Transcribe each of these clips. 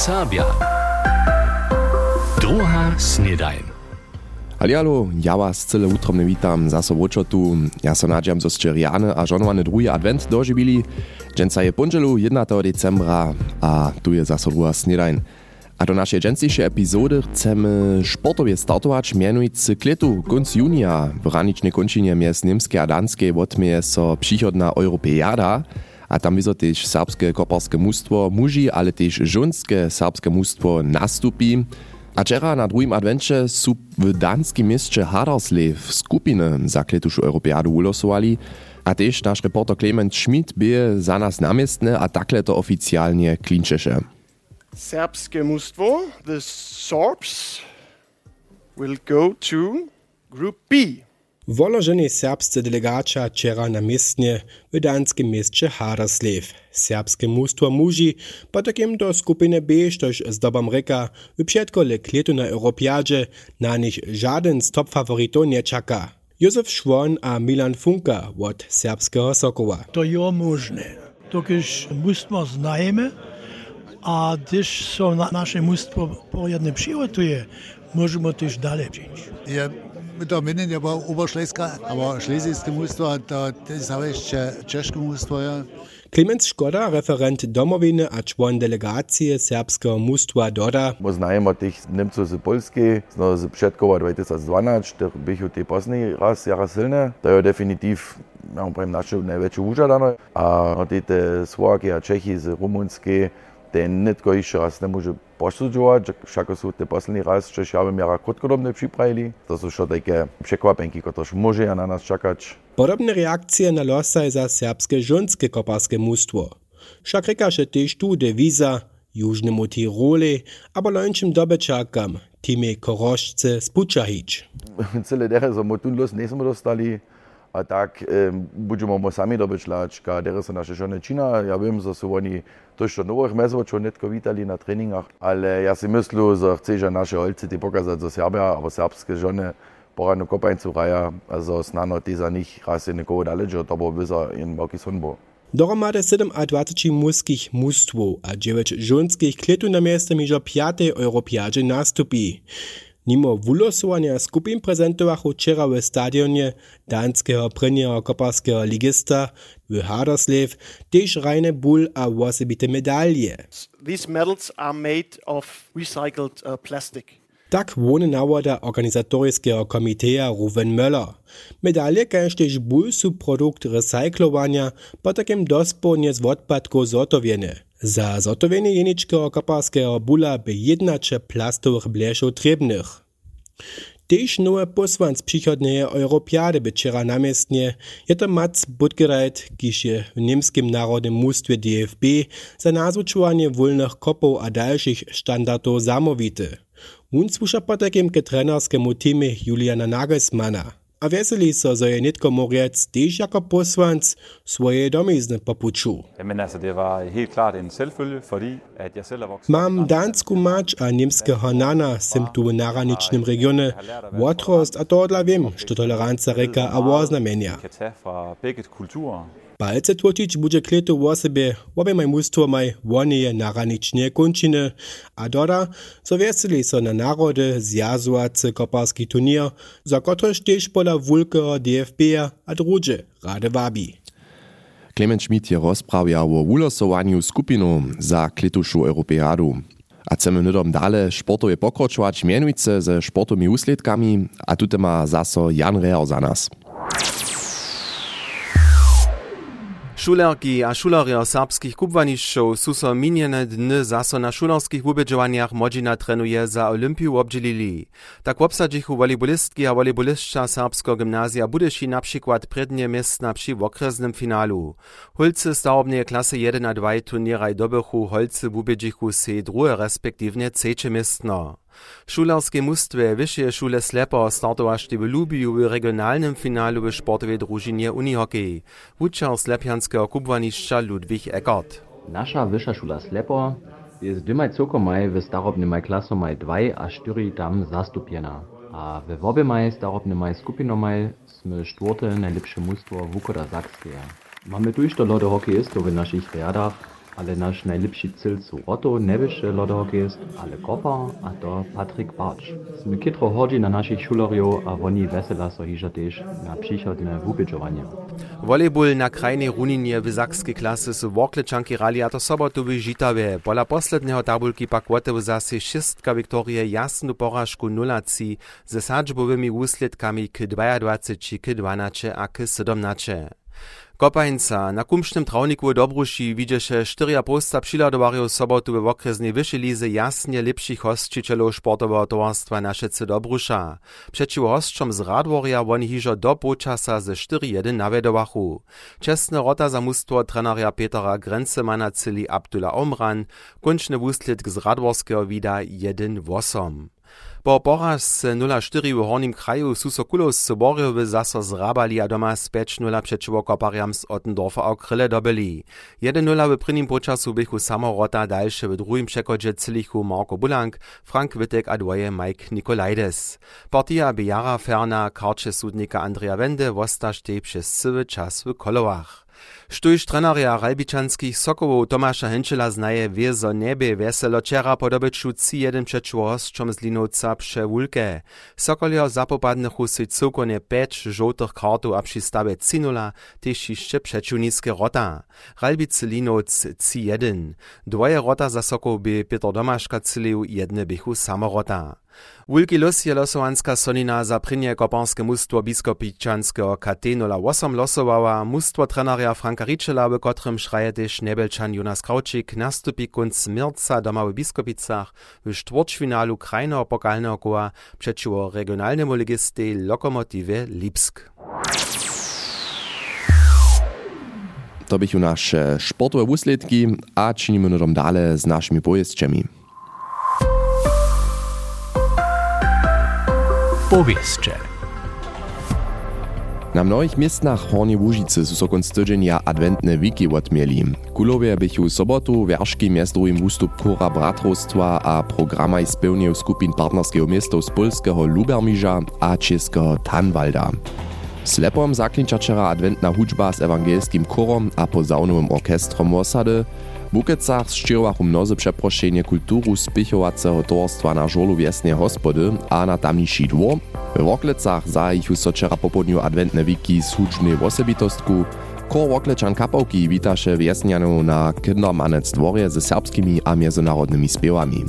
Serbia. Druga snedajn. Halialo, ja was cyle utromne witam, tu. Ja so nadziam, zo ste riane a žonovane drugi advent doživili. Dženca je ponželu 1. decembra a tu je zaso druga snedajn. A do naszej dżęsniejszej epizody chcemy sportowie startować mianujcy kletu konc junia. W ranicznej kończynie mies niemskie a danskie odmieje so przychodna Europejada, a tam wizo też serbskie koparskie mustwo muži, ale też żonskie serbskie mustwo nastupi. A wczoraj na drugim advencie są w danskim mieście Haderslev skupiny za kletušu Europejadu ulosowali, a też nasz reporter Clement Schmidt bie za nas namiestny, a takle to oficjalnie klinčeše. Serbske mustvo, the Sorbs, will go to Group B. Wolożenie serbscy delegacja wczera na miestnie w danskim mieście Haderslev. Serbskie mustwo muži potakim do skupiny B, štož zdobam reka, w przedkole kletu na Europiadzie na nich żaden z top faworitów nie czeka. Józef Szwon a Milan Funka od serbskiego Sokoła. To je možné. Tokiž mužstvo znajeme, a když so na naše mužstvo poriadne přihotuje, możemy też dalej wziąć. Ja da meinen ja war Oberschlesger, aber Schlesien ist gemusst worden, da, das habe ich Tschechisch gemusst worden. Clemens Skoda, referent domovine, a član delegacije srpskega mustva Doda. Poznajemo teh Nemcev z Polske, no, z Pšetkova 2012, ter bih v te pozni raz, jara silne. To je definitiv ja, našel največji užadano. A no, te Slovaki, Čehi z Romunske, Tenet koji še raz ne može posuđovati, šako su te posljednji raz, češ ja bym jara kratkodobne pripravili. To su što také překvapenky, kotož može na nas čakać. Podobne reakcije na losaj za serbske ženske koparske mustvo. Však rekaše tež tu deviza Južnemu Tiroli, aber lončim dobečakam, time Korošce z Pučahič. Cele dere so motun los, nismo dostali A tak um, budemo sami dobiť šlačka, dere sa naše žene čina. Ja viem, že sú oni trošku nových mezov, čo netko vítali na tréningach, ale ja si myslím, že chce naše holci ti pokazať, že Serbia, alebo serbské žene poradno kopańcu raja, also snano ti za nich raz je nekoho daležo, to bo vyza in veľký son bol. Dohromady 27 mužských mužstv a 9 ženských kletu na mieste mižo 5. Europiadzie nastupí. Nimo wulosowanja skupin prezentowachu wczera w stadionie danskiego prynjeho koparskiego ligista w Haderslev też reine bull a wosebite medaille. These medals are made of recycled uh, plastic. Tak wone nawoda organizatorskiego komiteja Ruven Möller. Medaille kaž tež bull su produkt recyklowania, po takim dosponie z odpadków zotowiene. Za zotowienie jeniczkiego koparskiego bula by jednacze plastowych bleszów trebnych. Tež nowe posłanc przychodnej Europiady by wczera namiestnie je to Mats Budgereit, kiż je w niemskim narodnym mustwie DFB za nazučovanie wolnych kopów a dalszych standardów zamówity. Potakim ke trenerskemu teamie Juliana Nagelsmana. A veseli so, że je nitko morec też jako posłanc swoje domizne popuczu. Jamen altså, det var helt klart en selvfølge, fordi at jeg selv er vokset. Mam dansku mać a niemskie hanana sim tu w naranicznym regionie. Łotrost a to dla wiem, że tolerancja reka a woznamienia. Kan tage fra begge kulturer. Palce tłočić bude kletu w osobie, obie maj mustwo maj wonie naraniczne kończyny, a doda, so veseli so na narody zjazuacy koparski turnier, za kotreż też pola wulkeho DFB-a a drugie rade wabi. Clement Schmidt je rozprawia o ulosowaniu skupinu za kletušu Europeadu. A chcemy nudom dale sportowe pokročować mianujce ze sportowymi usledkami, a tutaj ma zaso Jan Reher za nas. Šulerki a šulerja serbskich kubłanišćów su so minjene dny zaso na šulerskich wubědžowaniach modžina trenuje za Olympiu obdźelili. Tak obsadzichu volejbolistki a volejbolistka serbskiego gymnazja budeši na przykład prednie miestna przy okresnym finalu. Holcy starobnej klasy 1 a 2 turnieraj dobychu holcy wubědžichu se druhe respektywnie trzecie miestno. Šularske mústve vyššie šule slepo startovašte v Lubiu v regionálnym finálu v športovej družine Unihokej. Vúčar slepjanského kubvanišča Ludwig Eckert. Naša vyššia šula slepo je z dymaj cokomaj v starobnymaj klasomaj 2 a 4 tam zastupiena. A we wobymaj starobnymaj skupinomaj sme štvorte najlepsze ne mústvo Vukoda Sakskeja. der tuż to lody hokeistów w naszych riadach, ale nasz najlepszy cel su Roto nebysze lodhokejst, ale kopa, a to Patryk Barcz. Sme kitro hodzi na naszych šulerjov a oni vesela so hiža tež na přichodne wubidžovanie. Volleyball na krajnej runinie w sakskiej klasy su Worklečanki rali a to sobotu w Žitave. Pola posledného tabulki pak wotev zase šestka Viktorie jasnu porażku nulaci ze sadžbowymi úsledkami k 22, k 12 a k 17. Kopańca na kumsznym trawniku Dobruši widzieše štyria posta přiladowarjów sobotu w okresnej wyższej lize jasnie lepszych hostčiteľov sportowego towarstwa Našece Dobrusza. Przeciw hostrzom z Radworja oni hižo do počasa ze 4-1 navedowachu. Čestne rota za mustwo treneria Petera Grencemana cili Abdullah Omran, končny wusledk z Radworskiego wida 1-8. Po poraz 0-4 w Hornim kraju su so kulos Soborjowy zaso zrabali a doma specz 0 przeciwko Brahms Ottendorfa okryle dobili. 1-0 v prinim počasu bychu samorota dalsche v druhým překodže cilichu Marko Bulank, Frank Wittek a Mike Nikolaides. Partia by Ferner, ferna sudnika Andrea Wende vostaž tej přes civil čas. Štuž trenerja Ralbičanských Sokołów Tomasza Henčela znaje wie, zo nebe weselo čera ci jeden przeciwko hostrzom z Linowca pře Wulke. Sokolio zapopadnych usy cukonie peć żółtych kartów a przy stawie cinula, przeciwniskie rota. Ralbicy Linowc ci jeden. Dwoje rota za Sokoł by Peter Domaszka cylił, jedne bychu samorota. Wulki los je losowanska sonina za prynie kopanskie mustwo biskopičanskiego Katenola 8 losowała, mustwo treneria Franka Riczela, w kotrym szraje też Jonas Krauczyk, nastupi kunc Mirca doma w Biskopicach w czwartfinalu krajnego pokalnego koła przeciwko regionalnemu legisty Lokomotive Lipsk. To bychu nasze sportowe wusledki, a czynimy no dalej z naszymi pojeźdźcami. Powieszcze. Na mnohých miestnach Hornie Łužice su so konc tydzienia adventne wiki odmieli. Kulowie bychu sobotu wierszki miestowym wustup Kora Bratrostwa a programaj spełnił skupin partnerskiego miasta z polskiego Lubermiża a czeskiego Tanwalda. Slepom zaklinča adventna hudžba s evangelskim chorom a pozaunovým orkestrom osady, w Bukecach šćirowachu mnozy przeproszenie kulturu spichowacego towarstwa na żolu wiesnie hospody a na tamniejszy dwór. W Woklecach zajichu so wczera popodniu adwentne wiki z hudżnej osobitostku. Kor Wokleczan Kapałki witaše wiesnianu na Kindermanec dworje ze serbskimi a międzynarodnymi śpiewami.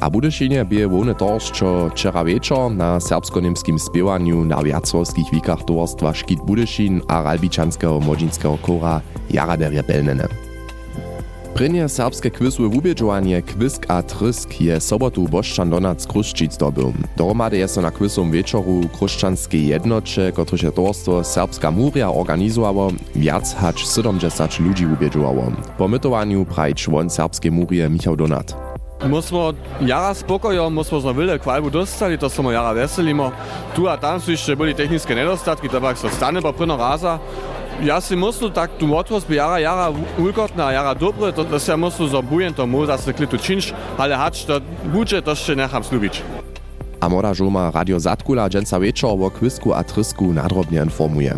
A Budyšinie bie wony torž, čo včera večer na serbsko-niemskim spiewaniu na viacvorských wikach towarstwa Škit Budyšin a Ralbičanského modžinského kora Jara der Rebelnene. Prynje serbske kwizły wubědžovanie Kwisk a Trysk je sobotu Boščan Donac Kruščic dobył. Dohromady je so na kwizom wieczoru Kruščanske jednocze, kotrež je towarstwo Serbska Muria organizowało, wiac hacz 70 ludzi wubědžowało. Po mytowaniu praj człon Serbskiej Murie Michał Donat. Musimo jara spokojo, musimo za wyle kwalbu dostali, to samo jara veselimo. Tu a tam su jeszcze byli techniczne nedostatki, to pak so stane po prino raza. Ja si muslu tak tu motros by jara jara ulgotna, jara dobre, to, to se muslu za bujen to mu zase klitu činš, ale hacz to buče, to jeszcze necham slubić. A moda żoma Radio Zatkula dżęca wieczor o kwisku a trysku nadrobnie informuje.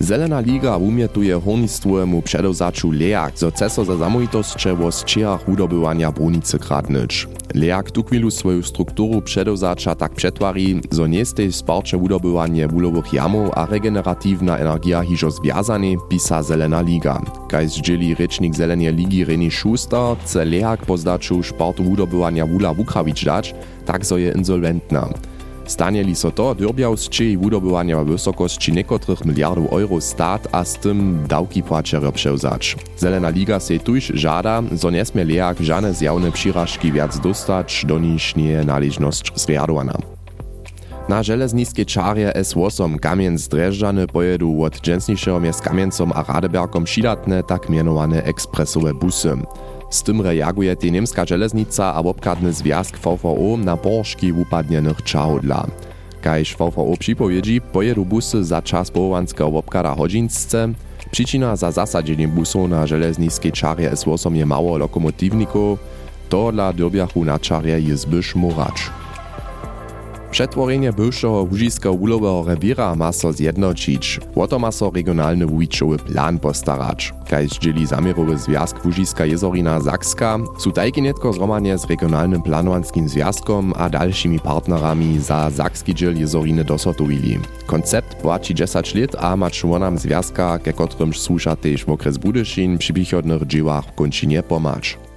Zelena liga umietuje hornistwemu předewzaczu Leak, zo ceso za zamówitosće wo sčerach hudobywania brunicy kradnyć. Leak tu chwilu swoją strukturu předewzacza tak przetwari, zo niestej sparcze hudobywanie wulowych jamów a regeneratywna energia hižo związane, pisa Zelena liga. Kaj zdzieli rečnik Zelenie ligi René Schuster, chce Leak po zdaczu sportu hudobywania wula dać, tak zo je insolventna. Stanieli so to dyrbjawsči wudobywania wysokości niekotrych miliardów euro stat a z tym dawki płaczerjo przewzać. Zelena Liga se tuż żada, zo nie smie lejak żadne zjawne przyrażki wiac dostać, do niż nie należność. Na železniskiej czarje S8 Kamienc Dreżdżany pojedu od dżęsniejszego miast Kamiencom a Radebergom šidatne tak mianowane ekspresowe busy. Z tym reaguje te niemska železnica a obkadny związk VVO na porszki upadnienych czahudla. Kajż VVO przypowiedzi, pojedu busy za czas połowanskiego obkada hodzince, Przyczyna za zasadzenie busów na železniskiej czarje S8 je mało lokomotywników, to dla dyrbiachu na czarje je zbysz muracz. Przetworenie bywšeho łužiského úlového revíra má so zjednočić. O to má so regionálny wujičowy plan postarać. Kaj zdźeli zamierowy związk Łužiska Jezorina Zakska, sú tajki netko zromanie z regionalnym planowanskim związkom a dalszymi partnerami za Zakski dziel Jezoriny dosotowili. Koncept płaci 10 lat a ma członam związka, ke kotrymż słusza też w okres Budyszin przy przychodnych dziełach kończynie pomacz.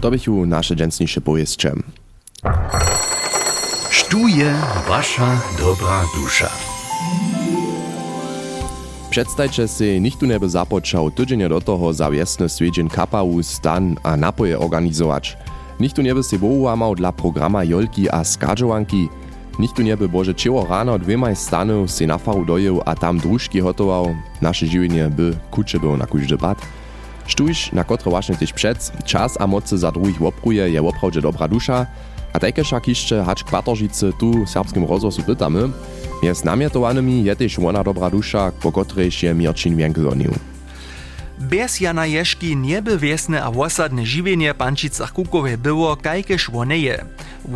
To bychu nasze dżęsniejsze pojeszcze. Štuje wasza dobra dusza. Przedstajcie si, nichtu neby započał tydzień do toho za wiesny swiedzień kapału, stan a napoje organizować. Nichtu neby si wołamał dla programa Jolki a skadżowanki. Nichtu neby Boże ciło rano dwiemaj stanów si na faru dojeł a tam drużki hotował. Nasze żywienie by kucze było na każdy bad. Štuž, na kotro właśnie tyś przed, czas a mocy za drugich opruje je oprawdzie dobra dusza, a tajke však jeszcze hacz kwartoržice tu serbskim rozgłosu pytamy, jest namietowanymi je też ona dobra dusza, po którejś je Mirčin Wienklonił. Bez Jana Jeszki nie by wiesne a wosadne żywienie pančicach kukowe było, kajkeż one je.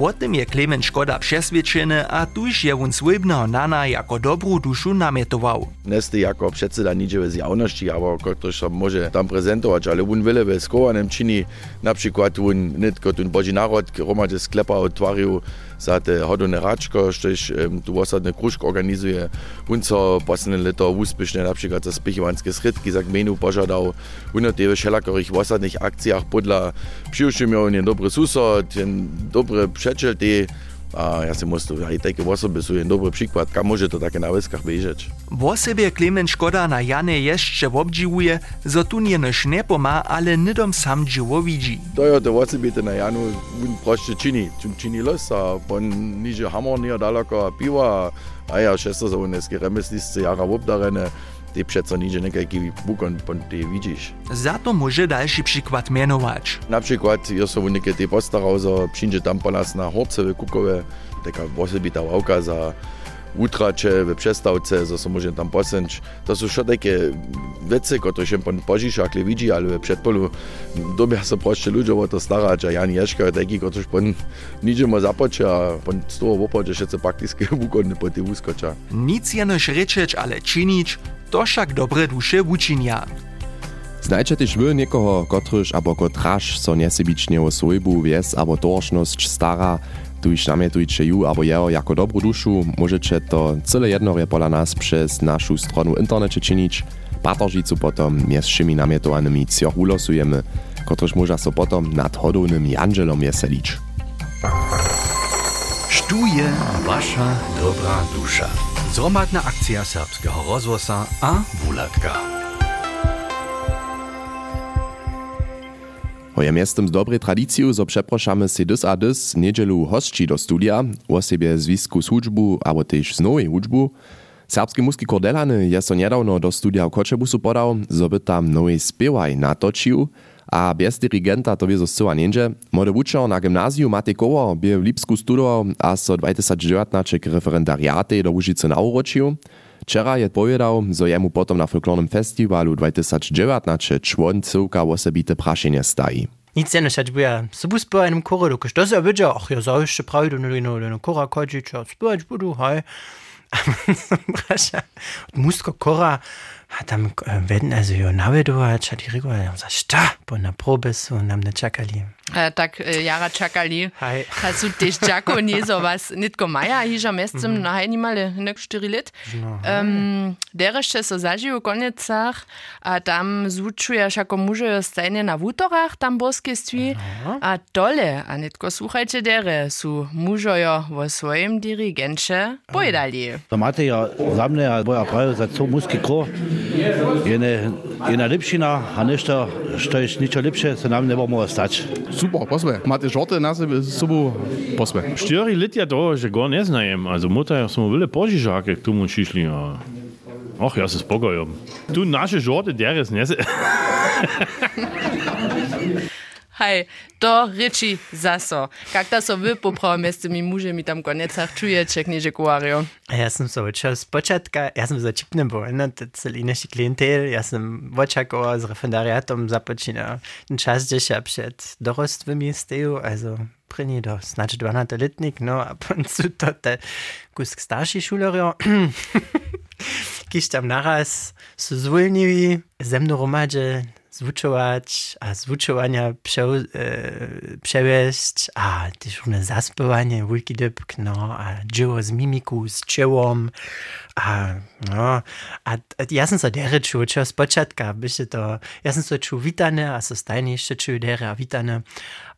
O tym je Klemen Škoda přesvědčený a tuž je on swojbného nana jako dobrú dušu namietował. Nesty jako předseda ničeho z javnosti, aber ktoś sa może tam prezentować, ale on wiele ve skovanem čini, na przykład on netko ten Boží národ hromady sklepa otwaril za te hodone račko, štož um, tu osadne kružk organizuje. On so posledné leto úspešne napríklad za spichovanské sredky za gmenu dal unotewe šelakorih, v osadnih akcijah podla pšivšimijo in je dobro susod, in dobro pšečel te. A ja se mostu, ja i take osobe su jedan dobar prikvat, ka može to take na veskah bežeć. Vo sebe Klemen Škoda na Jane ješće obdživuje, za tu njenoš ne poma, ale nidom sam dživo vidži. To je to vo sebe na Janu, on prošće čini, čini los, a pon niže hamor nije daleko piva, a ja šesto za uneske remeslice, jara obdarene, ty přece nič nekaký bukon, ty vidíš. Za to może dalszy przykład mianować. Na przykład, ja som niekedy ty postaral, że przyjdzie tam po nas na Horcewe Kukowe, taka osobita ławka za utrače v přestavce, zo sa môžem tam posenč. To sú všetko také veci, ktoré som po požišakli vidí, ale v předpolu dobia sa proste ľudia o to starať. A Jan Ješka je taký, ktorý po ničemu započia a po z toho opoče všetci prakticky vúkodne po tých úskoča. Nic jenož rečeć, ale činić, to však dobre duše učinia. Znajcie też wy niekoho, kotryż abo kotraż so niesybicznie o swojbu, wies abo tożność stara, tuż namietujcie ju abo jeho jako dobrą duszu, możecie to cyle jedno je pola nas przez naszą stronę internecie czynić. Patoržicu potom mjez všemi namietowanymi cioch ulosujemy, kotryż może so potom nad hodownym Jangelom jeselić. Štuje wasza dobra dusza. Zromadna akcja serbskiego rozwosa a wulatka. Hojem jestem z dobrej tradyciju, zo przeproszamy si dys a dys niedzielu hostči do studia, o siebie zwisku z hudžbu, abo też z nowej hudžbu. Serbski muski kordelany je so niedawno do studia w Koczebusu podał, zo by tam nowy spiewaj natočił, a bez dirigenta to wie zo zcyła niendzie. Młody wučer na gimnazju Matej Koło by w Lipsku studował, a so 2019 k referendariate do Łužice nauročił. Wczoraj je powiedział, że jemu potom na folklornym festiwalu 2019 człon cyłka osobite praszenie staje. Nic nie szedł, bo ja sobie spał w korze, dokud to się wiedział, ach ja zawsze prawdę, no no no kora kodzić, spać budu, hej. Musko kora, a tam werden also jo navedować, a die Rigor, ja sa šta, po na probe su nam ne čakali. E, tak e, jara čakali. Hej. A su tež čako? Niezo was nitko maja, hiža mescem na hajni male nek 4 let. No, Um, Derešte so zažijú v konecach a tam zvučuje šako muže stajne na útorách tam boskeství a dole, a nitko słuchajcie dere, su mužojo vo svojim dirigenče pojedali. Za Mateja za mne a boja pravi za co muski kro je ne, jedna lepšina a nešto, što je ničo lepše, se nam ne bomo stać. Super, posme. Máte žorte na sebe z sobou? Posme. Štyri letia toho, že go neznajem. Also mutter som veľa požižáke k tomu šišli. A... Och, ja sa spokojom. Tu naše žorte deres nese. Hej, to ryči zaso. Jak ta so wy poprawa z tymi mužemi tam konecach czujecie, knieże Kuario? Ja sam so očel z počatka, ja sam začipnem bo, no, to celý naši klientel, ja sam očakoval s referendariatom započínal čas, kde sa před dorostwymi steju, also první do snad 12 letnik, no a poncu to te kusk starší šulerio, kiž tam naraz su zwolnili, ze mną romadže zwuczować, a zwuczowania prze, e, przewieźć, a też różne zaspywanie, wielki dybk, no, a dzieło z mimiku, z czołom, a no, a, a ja sam so dere czuł, čo z początka, byście to, ja sam so czuł witane, a so jeszcze czuł dere, a witane,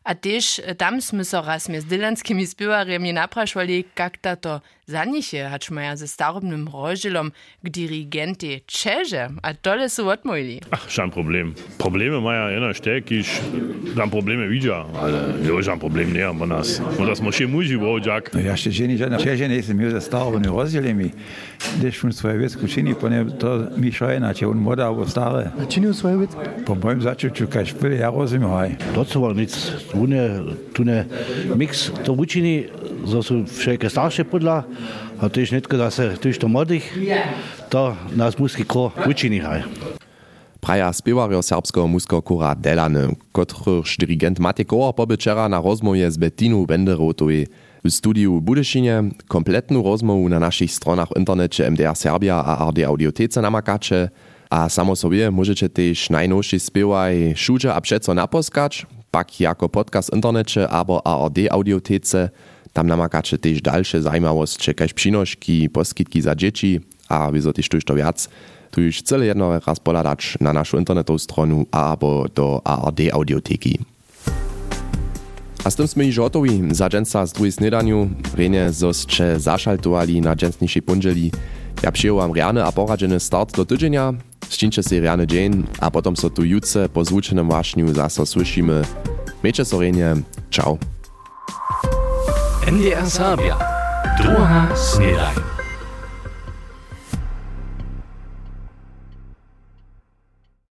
A też tam sme so raz z dylanskimi spiewarjami napraszali, jak to za nich hacz maja ze starobnym rožilom k dirigenty Čeže, a tole su odmojili. Ach, żaden problem. Probleme maja jedna štek, iż tam problemy widzia, ale jo, żaden problem nie bo nas. Bo das może musi było, jak. No ja się nie żadna Čeže nisam miał ze starobymi rozdzielami. Gdyż on swoje wiecku czyni, ponieważ to mi szajna, czy on moda albo stare. A czynił swoje wiecku? Po moim zacząciu, kaj szpyle, ja rozumiem. To war nic, tu ne, tu ne mix. To učini, zo su všelke starše podla, a to je netko da se tuž to mladých, to nás muski kro učini haj. Praja spiewario serbskiego muskiego kura Delany, kotryż dirigent na rozmowie z Bettiną Benderotowej w studiu Budyšinie, kompletną rozmowę na naszych stronach w internecie MDR Serbia a RD Audiotece namakacie, a samo sobie możecie też najnowszy spiewaj szudże a przeco naposkać, pak jako podcast internecie albo ARD Audiotece, tam namakacie też dalsze zajmowości, kaž przynośki, poskitki za dzieci, a wieso też tuż to wiac, tu już cele jedno raz poladać na naszą internetową stronę albo do ARD Audioteki. A z tym sme już gotowi za z drugiej snedaniu, renie zosće zašaltovali na dżęsniejszej pundzeli. Ja przyjąłam reany a poradzeny start do tydzienia, s čím si riane džen a potom so tu jutce po zvučenom vášňu zase slyšíme. Meče Sorenje, čau. NDR Sabia, druhá snedajn.